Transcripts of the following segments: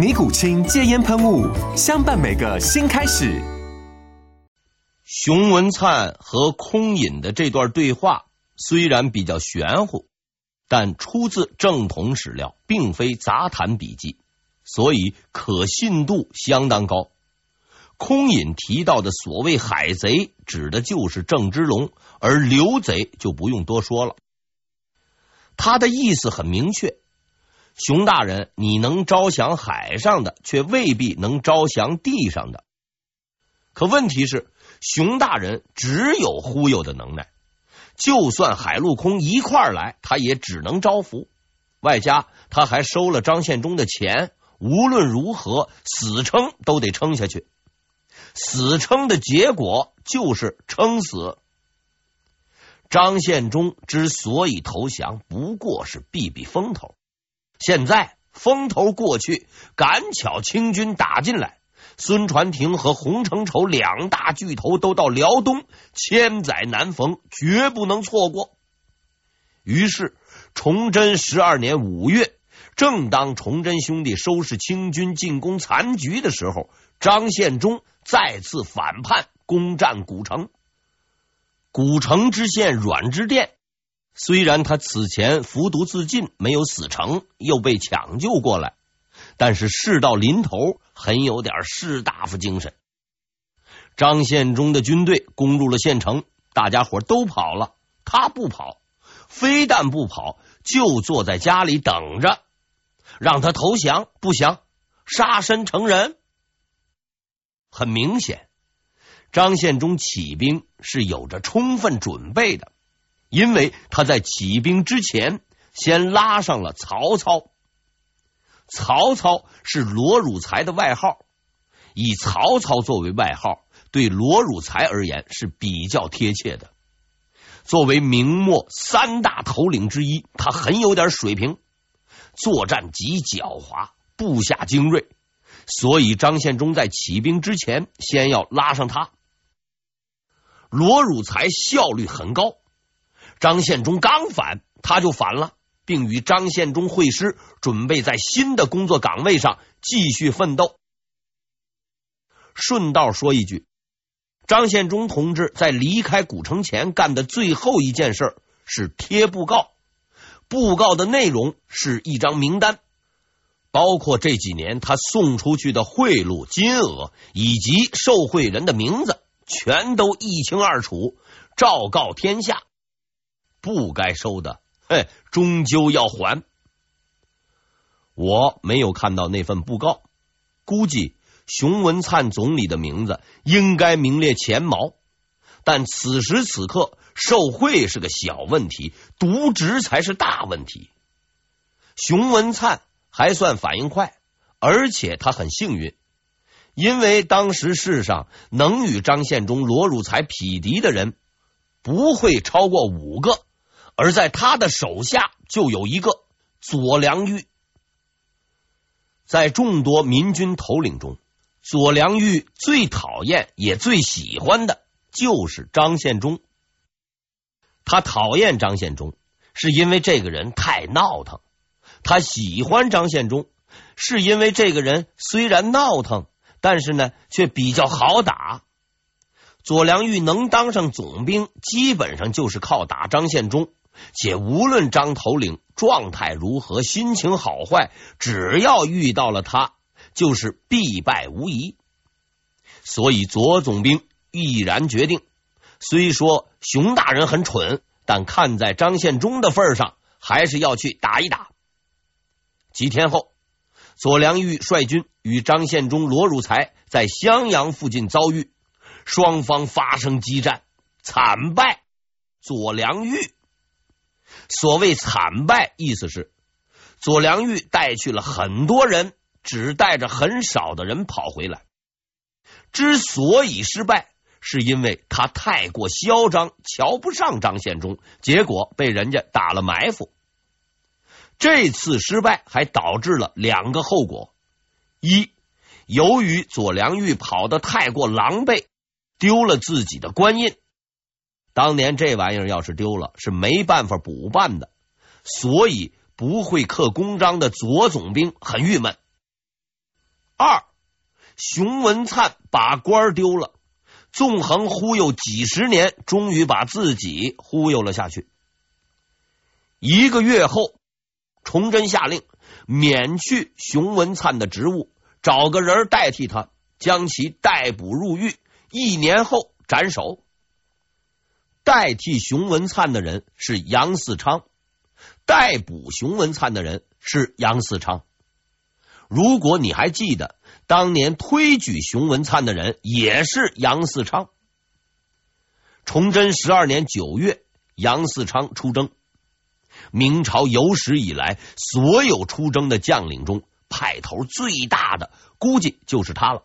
尼古清戒烟喷雾，相伴每个新开始。熊文灿和空隐的这段对话虽然比较玄乎，但出自正统史料，并非杂谈笔记，所以可信度相当高。空隐提到的所谓海贼，指的就是郑芝龙，而刘贼就不用多说了。他的意思很明确。熊大人，你能招降海上的，却未必能招降地上的。可问题是，熊大人只有忽悠的能耐，就算海陆空一块儿来，他也只能招服。外加他还收了张献忠的钱，无论如何，死撑都得撑下去。死撑的结果就是撑死。张献忠之所以投降，不过是避避风头。现在风头过去，赶巧清军打进来，孙传庭和洪承畴两大巨头都到辽东，千载难逢，绝不能错过。于是，崇祯十二年五月，正当崇祯兄弟收拾清军进攻残局的时候，张献忠再次反叛，攻占古城。古城知县阮之靛。虽然他此前服毒自尽，没有死成，又被抢救过来，但是事到临头，很有点士大夫精神。张献忠的军队攻入了县城，大家伙都跑了，他不跑，非但不跑，就坐在家里等着，让他投降，不降，杀身成仁。很明显，张献忠起兵是有着充分准备的。因为他在起兵之前，先拉上了曹操。曹操是罗汝才的外号，以曹操作为外号，对罗汝才而言是比较贴切的。作为明末三大头领之一，他很有点水平，作战极狡猾，部下精锐，所以张献忠在起兵之前，先要拉上他。罗汝才效率很高。张献忠刚反，他就反了，并与张献忠会师，准备在新的工作岗位上继续奋斗。顺道说一句，张献忠同志在离开古城前干的最后一件事是贴布告，布告的内容是一张名单，包括这几年他送出去的贿赂金额以及受贿人的名字，全都一清二楚，昭告天下。不该收的，嘿，终究要还。我没有看到那份布告，估计熊文灿总理的名字应该名列前茅。但此时此刻，受贿是个小问题，渎职才是大问题。熊文灿还算反应快，而且他很幸运，因为当时世上能与张献忠、罗汝才匹敌的人不会超过五个。而在他的手下就有一个左良玉，在众多民军头领中，左良玉最讨厌也最喜欢的就是张献忠。他讨厌张献忠，是因为这个人太闹腾；他喜欢张献忠，是因为这个人虽然闹腾，但是呢却比较好打。左良玉能当上总兵，基本上就是靠打张献忠。且无论张头领状态如何，心情好坏，只要遇到了他，就是必败无疑。所以左总兵毅然决定。虽说熊大人很蠢，但看在张献忠的份上，还是要去打一打。几天后，左良玉率军与张献忠、罗汝才在襄阳附近遭遇，双方发生激战，惨败左良玉。所谓惨败，意思是左良玉带去了很多人，只带着很少的人跑回来。之所以失败，是因为他太过嚣张，瞧不上张献忠，结果被人家打了埋伏。这次失败还导致了两个后果：一，由于左良玉跑得太过狼狈，丢了自己的官印。当年这玩意儿要是丢了，是没办法补办的，所以不会刻公章的左总兵很郁闷。二，熊文灿把官丢了，纵横忽悠几十年，终于把自己忽悠了下去。一个月后，崇祯下令免去熊文灿的职务，找个人代替他，将其逮捕入狱，一年后斩首。代替熊文灿的人是杨嗣昌，逮捕熊文灿的人是杨嗣昌。如果你还记得，当年推举熊文灿的人也是杨嗣昌。崇祯十二年九月，杨嗣昌出征。明朝有史以来所有出征的将领中，派头最大的，估计就是他了。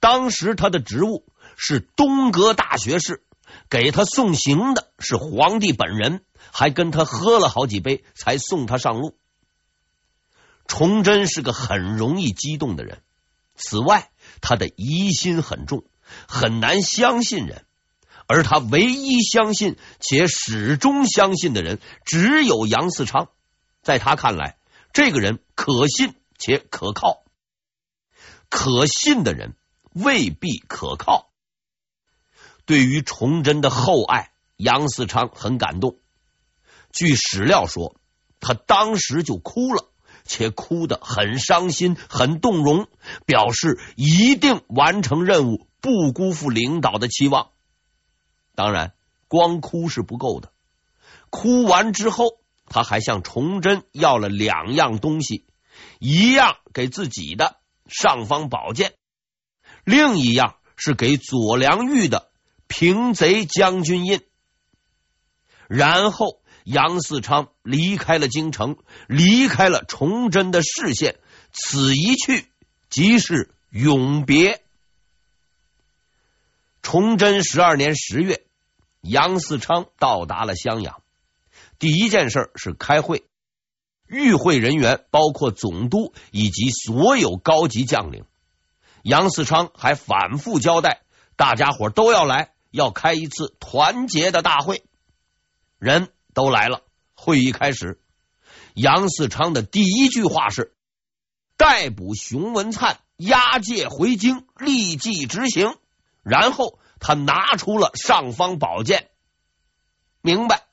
当时他的职务是东阁大学士。给他送行的是皇帝本人，还跟他喝了好几杯，才送他上路。崇祯是个很容易激动的人，此外，他的疑心很重，很难相信人。而他唯一相信且始终相信的人，只有杨嗣昌。在他看来，这个人可信且可靠。可信的人未必可靠。对于崇祯的厚爱，杨嗣昌很感动。据史料说，他当时就哭了，且哭得很伤心、很动容，表示一定完成任务，不辜负领导的期望。当然，光哭是不够的。哭完之后，他还向崇祯要了两样东西：一样给自己的尚方宝剑，另一样是给左良玉的。平贼将军印，然后杨嗣昌离开了京城，离开了崇祯的视线。此一去，即是永别。崇祯十二年十月，杨嗣昌到达了襄阳，第一件事是开会，与会人员包括总督以及所有高级将领。杨嗣昌还反复交代，大家伙都要来。要开一次团结的大会，人都来了。会议开始，杨嗣昌的第一句话是：“逮捕熊文灿，押解回京，立即执行。”然后他拿出了尚方宝剑，明白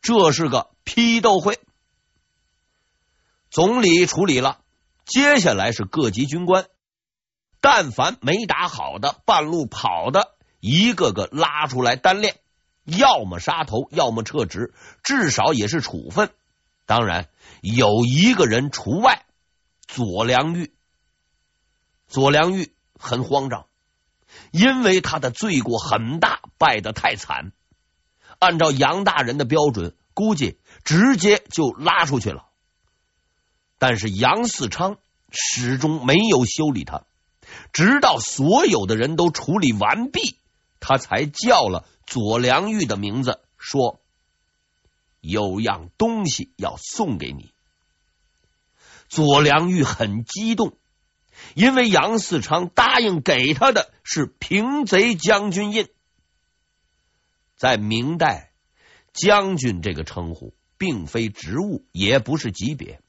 这是个批斗会。总理处理了，接下来是各级军官，但凡没打好的，半路跑的。一个个拉出来单练，要么杀头，要么撤职，至少也是处分。当然有一个人除外，左良玉。左良玉很慌张，因为他的罪过很大，败得太惨。按照杨大人的标准，估计直接就拉出去了。但是杨嗣昌始终没有修理他，直到所有的人都处理完毕。他才叫了左良玉的名字，说：“有样东西要送给你。”左良玉很激动，因为杨嗣昌答应给他的是平贼将军印。在明代，将军这个称呼并非职务，也不是级别，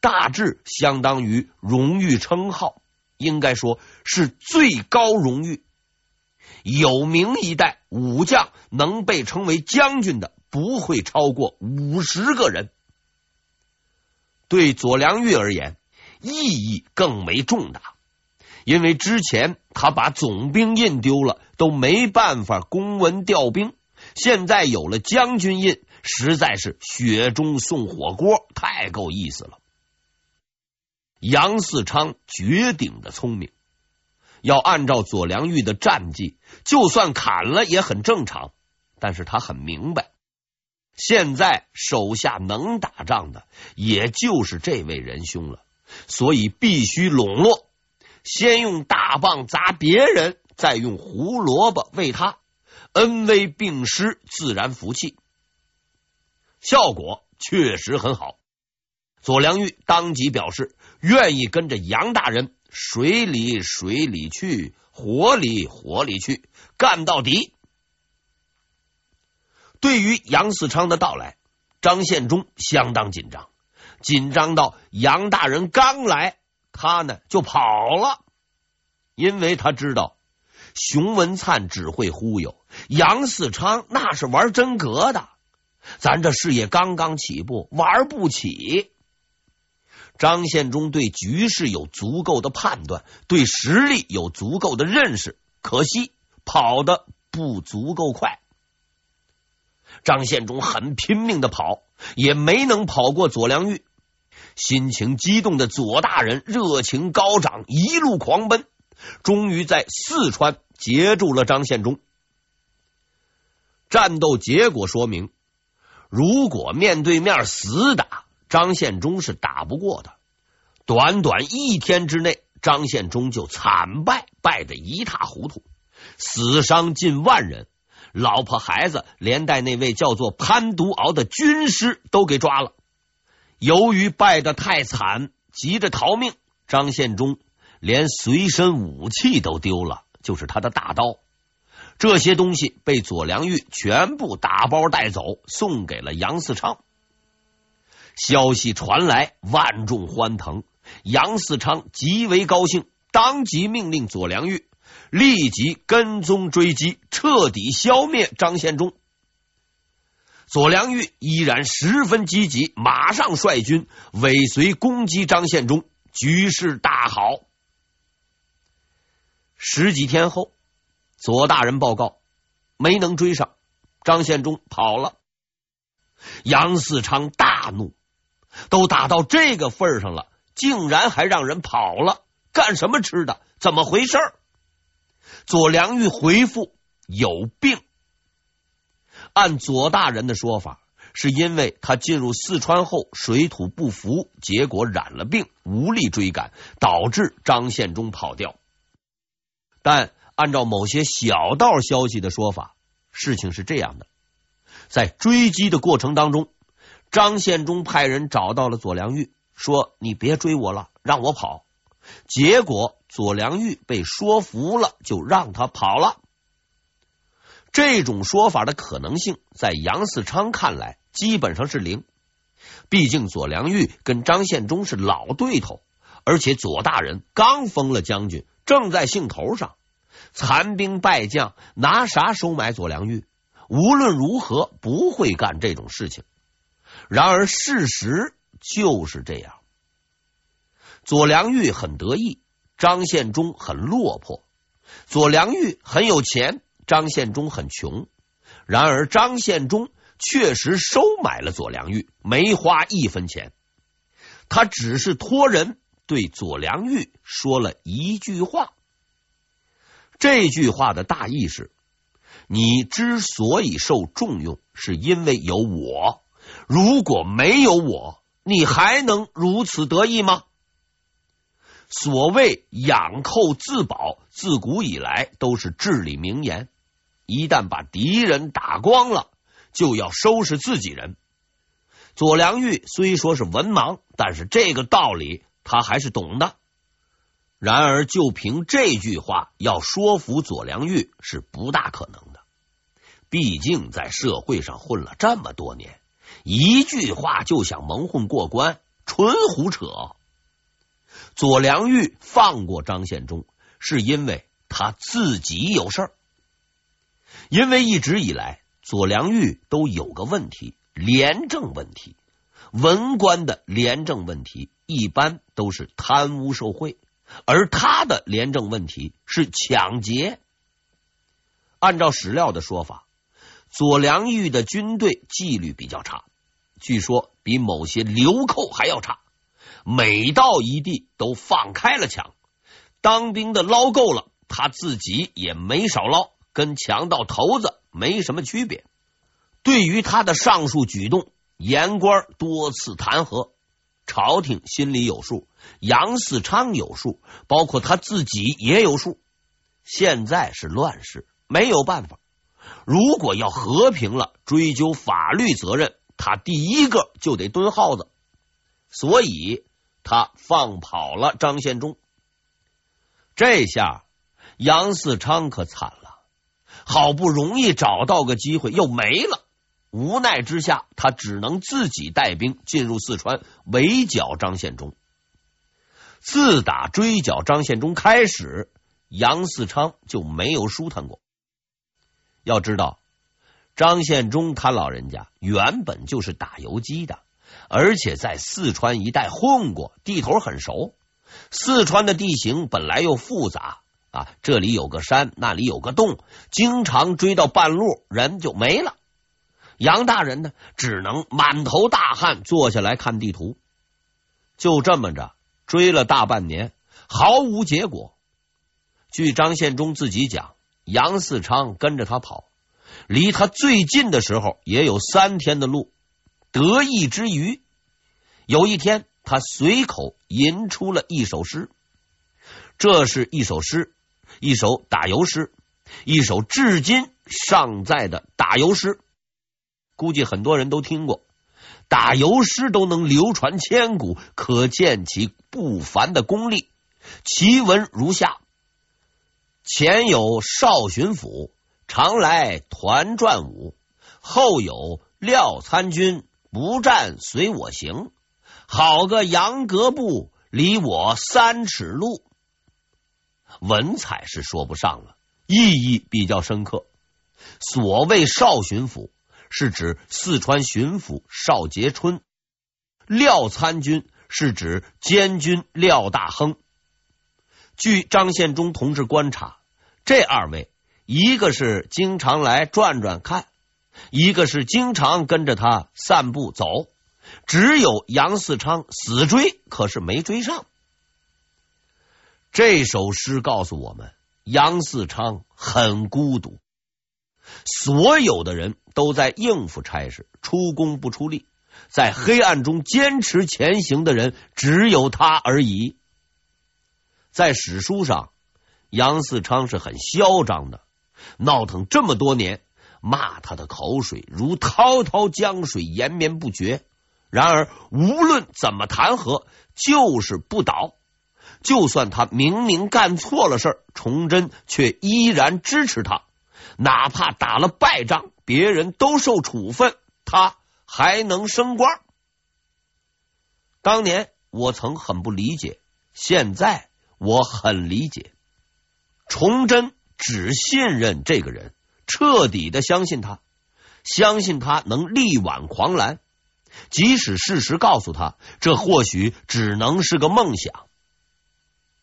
大致相当于荣誉称号，应该说是最高荣誉。有名一代武将能被称为将军的不会超过五十个人。对左良玉而言，意义更为重大，因为之前他把总兵印丢了，都没办法公文调兵，现在有了将军印，实在是雪中送火锅，太够意思了。杨嗣昌绝顶的聪明，要按照左良玉的战绩，就算砍了也很正常。但是他很明白，现在手下能打仗的也就是这位仁兄了，所以必须笼络，先用大棒砸别人，再用胡萝卜喂他，恩威并施，自然服气。效果确实很好。左良玉当即表示。愿意跟着杨大人水里水里去，火里火里去，干到底。对于杨嗣昌的到来，张献忠相当紧张，紧张到杨大人刚来，他呢就跑了，因为他知道熊文灿只会忽悠，杨嗣昌那是玩真格的，咱这事业刚刚起步，玩不起。张献忠对局势有足够的判断，对实力有足够的认识，可惜跑的不足够快。张献忠很拼命的跑，也没能跑过左良玉。心情激动的左大人热情高涨，一路狂奔，终于在四川截住了张献忠。战斗结果说明，如果面对面死打。张献忠是打不过的，短短一天之内，张献忠就惨败，败得一塌糊涂，死伤近万人，老婆孩子连带那位叫做潘独敖的军师都给抓了。由于败得太惨，急着逃命，张献忠连随身武器都丢了，就是他的大刀。这些东西被左良玉全部打包带走，送给了杨嗣昌。消息传来，万众欢腾。杨嗣昌极为高兴，当即命令左良玉立即跟踪追击，彻底消灭张献忠。左良玉依然十分积极，马上率军尾随攻击张献忠，局势大好。十几天后，左大人报告没能追上，张献忠跑了。杨嗣昌大怒。都打到这个份上了，竟然还让人跑了，干什么吃的？怎么回事？左良玉回复：有病。按左大人的说法，是因为他进入四川后水土不服，结果染了病，无力追赶，导致张献忠跑掉。但按照某些小道消息的说法，事情是这样的：在追击的过程当中。张献忠派人找到了左良玉，说：“你别追我了，让我跑。”结果左良玉被说服了，就让他跑了。这种说法的可能性，在杨嗣昌看来基本上是零。毕竟左良玉跟张献忠是老对头，而且左大人刚封了将军，正在兴头上，残兵败将拿啥收买左良玉？无论如何不会干这种事情。然而事实就是这样，左良玉很得意，张献忠很落魄。左良玉很有钱，张献忠很穷。然而张献忠确实收买了左良玉，没花一分钱。他只是托人对左良玉说了一句话，这句话的大意是：你之所以受重用，是因为有我。如果没有我，你还能如此得意吗？所谓养寇自保，自古以来都是至理名言。一旦把敌人打光了，就要收拾自己人。左良玉虽说是文盲，但是这个道理他还是懂的。然而，就凭这句话要说服左良玉是不大可能的。毕竟在社会上混了这么多年。一句话就想蒙混过关，纯胡扯。左良玉放过张献忠，是因为他自己有事儿。因为一直以来，左良玉都有个问题——廉政问题。文官的廉政问题一般都是贪污受贿，而他的廉政问题是抢劫。按照史料的说法，左良玉的军队纪律比较差，据说比某些流寇还要差。每到一地都放开了抢，当兵的捞够了，他自己也没少捞，跟强盗头子没什么区别。对于他的上述举动，言官多次弹劾，朝廷心里有数，杨嗣昌有数，包括他自己也有数。现在是乱世，没有办法。如果要和平了，追究法律责任，他第一个就得蹲耗子。所以，他放跑了张献忠。这下杨嗣昌可惨了，好不容易找到个机会，又没了。无奈之下，他只能自己带兵进入四川围剿张献忠。自打追剿张献忠开始，杨嗣昌就没有舒坦过。要知道，张献忠他老人家原本就是打游击的，而且在四川一带混过，地头很熟。四川的地形本来又复杂啊，这里有个山，那里有个洞，经常追到半路，人就没了。杨大人呢，只能满头大汗坐下来看地图。就这么着追了大半年，毫无结果。据张献忠自己讲，杨嗣昌跟着他跑，离他最近的时候也有三天的路。得意之余，有一天他随口吟出了一首诗。这是一首诗，一首打油诗，一首至今尚在的打油诗。估计很多人都听过，打油诗都能流传千古，可见其不凡的功力。其文如下：前有少巡抚，常来团转舞；后有廖参军，不战随我行。好个杨格部，离我三尺路。文采是说不上了，意义比较深刻。所谓少巡抚。是指四川巡抚邵杰春，廖参军是指监军廖大亨。据张献忠同志观察，这二位一个是经常来转转看，一个是经常跟着他散步走，只有杨嗣昌死追，可是没追上。这首诗告诉我们，杨嗣昌很孤独。所有的人都在应付差事，出工不出力，在黑暗中坚持前行的人只有他而已。在史书上，杨嗣昌是很嚣张的，闹腾这么多年，骂他的口水如滔滔江水，延绵不绝。然而，无论怎么弹劾，就是不倒。就算他明明干错了事儿，崇祯却依然支持他。哪怕打了败仗，别人都受处分，他还能升官。当年我曾很不理解，现在我很理解。崇祯只信任这个人，彻底的相信他，相信他能力挽狂澜，即使事实告诉他，这或许只能是个梦想。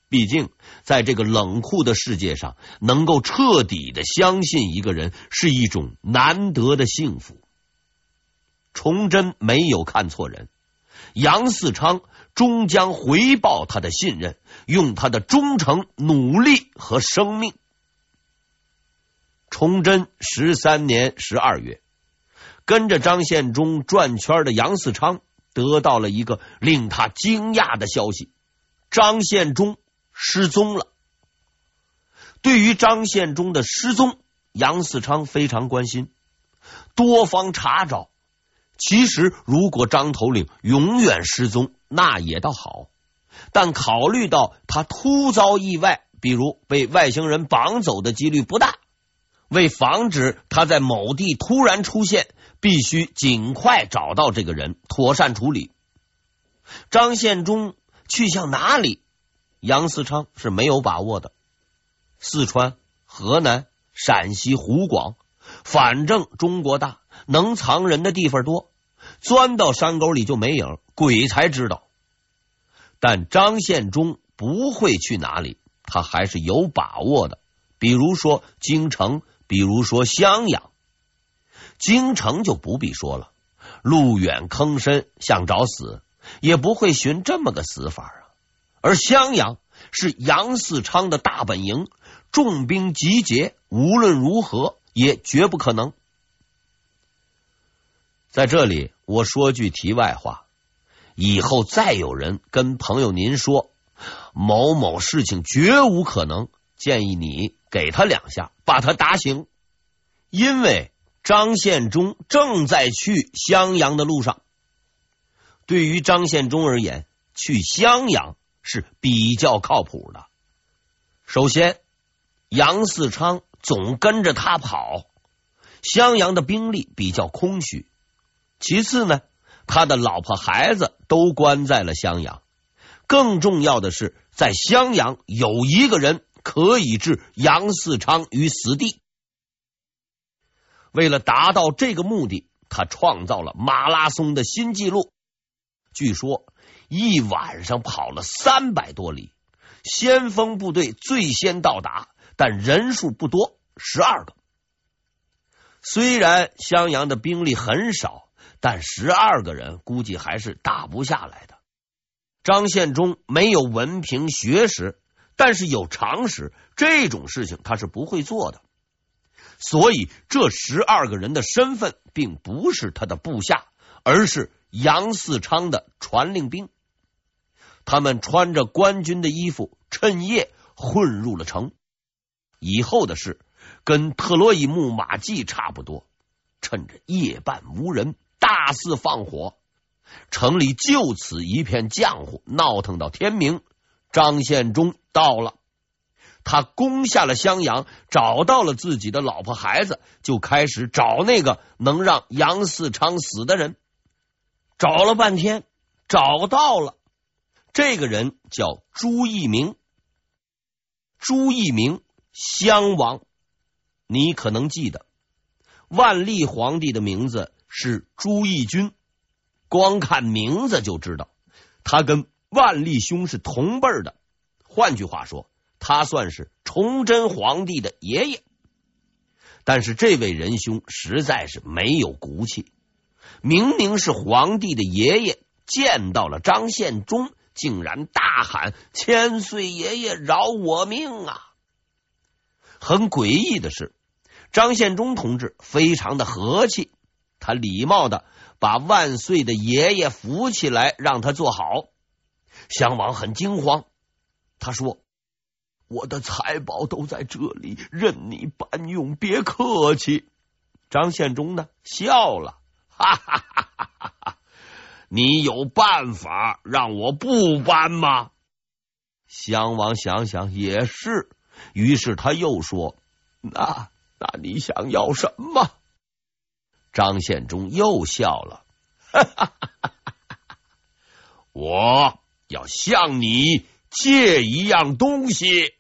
毕竟，在这个冷酷的世界上，能够彻底的相信一个人是一种难得的幸福。崇祯没有看错人，杨嗣昌终将回报他的信任，用他的忠诚、努力和生命。崇祯十三年十二月，跟着张献忠转圈的杨嗣昌得到了一个令他惊讶的消息：张献忠。失踪了。对于张献忠的失踪，杨嗣昌非常关心，多方查找。其实，如果张头领永远失踪，那也倒好。但考虑到他突遭意外，比如被外星人绑走的几率不大，为防止他在某地突然出现，必须尽快找到这个人，妥善处理。张献忠去向哪里？杨嗣昌是没有把握的。四川、河南、陕西、湖广，反正中国大，能藏人的地方多，钻到山沟里就没影，鬼才知道。但张献忠不会去哪里，他还是有把握的。比如说京城，比如说襄阳。京城就不必说了，路远坑深，想找死也不会寻这么个死法啊。而襄阳是杨嗣昌的大本营，重兵集结，无论如何也绝不可能。在这里，我说句题外话：以后再有人跟朋友您说某某事情绝无可能，建议你给他两下，把他打醒，因为张献忠正在去襄阳的路上。对于张献忠而言，去襄阳是比较靠谱的。首先，杨嗣昌总跟着他跑，襄阳的兵力比较空虚。其次呢，他的老婆孩子都关在了襄阳。更重要的是，在襄阳有一个人可以置杨嗣昌于死地。为了达到这个目的，他创造了马拉松的新纪录。据说一晚上跑了三百多里，先锋部队最先到达，但人数不多，十二个。虽然襄阳的兵力很少。但十二个人估计还是打不下来的。张献忠没有文凭学识，但是有常识，这种事情他是不会做的。所以这十二个人的身份并不是他的部下，而是杨嗣昌的传令兵。他们穿着官军的衣服，趁夜混入了城。以后的事跟特洛伊木马计差不多，趁着夜半无人。大肆放火，城里就此一片浆糊，闹腾到天明。张献忠到了，他攻下了襄阳，找到了自己的老婆孩子，就开始找那个能让杨嗣昌死的人。找了半天，找到了这个人，叫朱一鸣。朱一鸣，襄王，你可能记得万历皇帝的名字。是朱翊钧，光看名字就知道，他跟万历兄是同辈的。换句话说，他算是崇祯皇帝的爷爷。但是这位仁兄实在是没有骨气，明明是皇帝的爷爷，见到了张献忠，竟然大喊：“千岁爷爷饶我命啊！”很诡异的是，张献忠同志非常的和气。他礼貌的把万岁的爷爷扶起来，让他坐好。襄王很惊慌，他说：“我的财宝都在这里，任你搬用，别客气。”张献忠呢，笑了，哈哈哈哈哈！你有办法让我不搬吗？襄王想想也是，于是他又说：“那那你想要什么？”张献忠又笑了，哈哈哈哈哈！我要向你借一样东西。